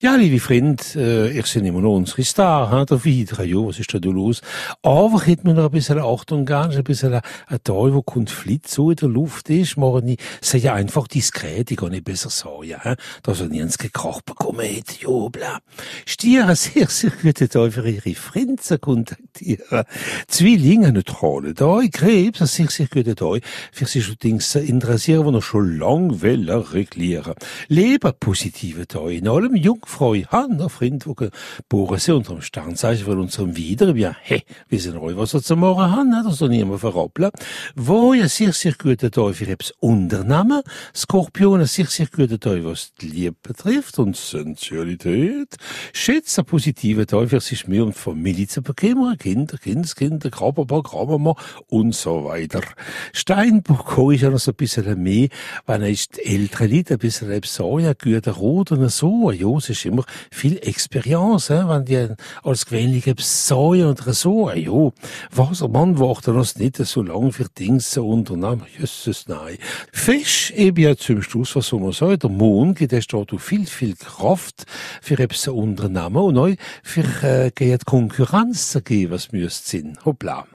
Ja, liebe Freunde, äh, ich sind immer noch unsere Star, ha, der Widra, ja, was ist da da los? Aber hätte man noch ein bisschen Achtung gern, ein bisschen ein Teil, wo Konflikt so in der Luft ist, machen ich, sei ja einfach diskret, ich kann nicht besser sagen, ja, dass er nirgends gekracht bekommen hätte, ja, bla. Stiere sehr, sehr gute Teil für ihre Freunde zu kontaktieren. Zwillinge, neutrale Teil, Krebs, ein sehr, sehr gute Teil, für sich schon Dings interessieren, die noch schon lang wollen reglieren. Leben positive Teil, in allem jung Frau Hanna Frind, wo geboren sind unter dem Sternzeichen von unserem Wider, wie, hey, wir sind euch was zu morgen haben, das soll niemand verrappeln. Wo ja sehr, sehr gute für etwas Unternehmen, Skorpion, sehr, sehr gute Tag, was die Liebe betrifft und Sensualität. Schätze, positive Tag für sich mehr und Familie zu bekommen, Kinder, Kindeskinder, Krabber, Krabber und so weiter. Steinbock ist ja noch so ein bisschen mehr, wenn er ist ältere Leute ein bisschen so, ja, guter Rot und so, ja, immer viel Experience, hein, wenn die als gewöhnliche Psäue und so, ja, was, man wartet uns nicht so lange für Dinge zu unternehmen, jösses, nein. Fisch, eben ja zum Schluss, was soll man sagen, der Mond gibt erst dort viel, viel Kraft für etwas zu unternehmen und auch für, äh, Konkurrenz zu geben, was müsst sind. Hoppla.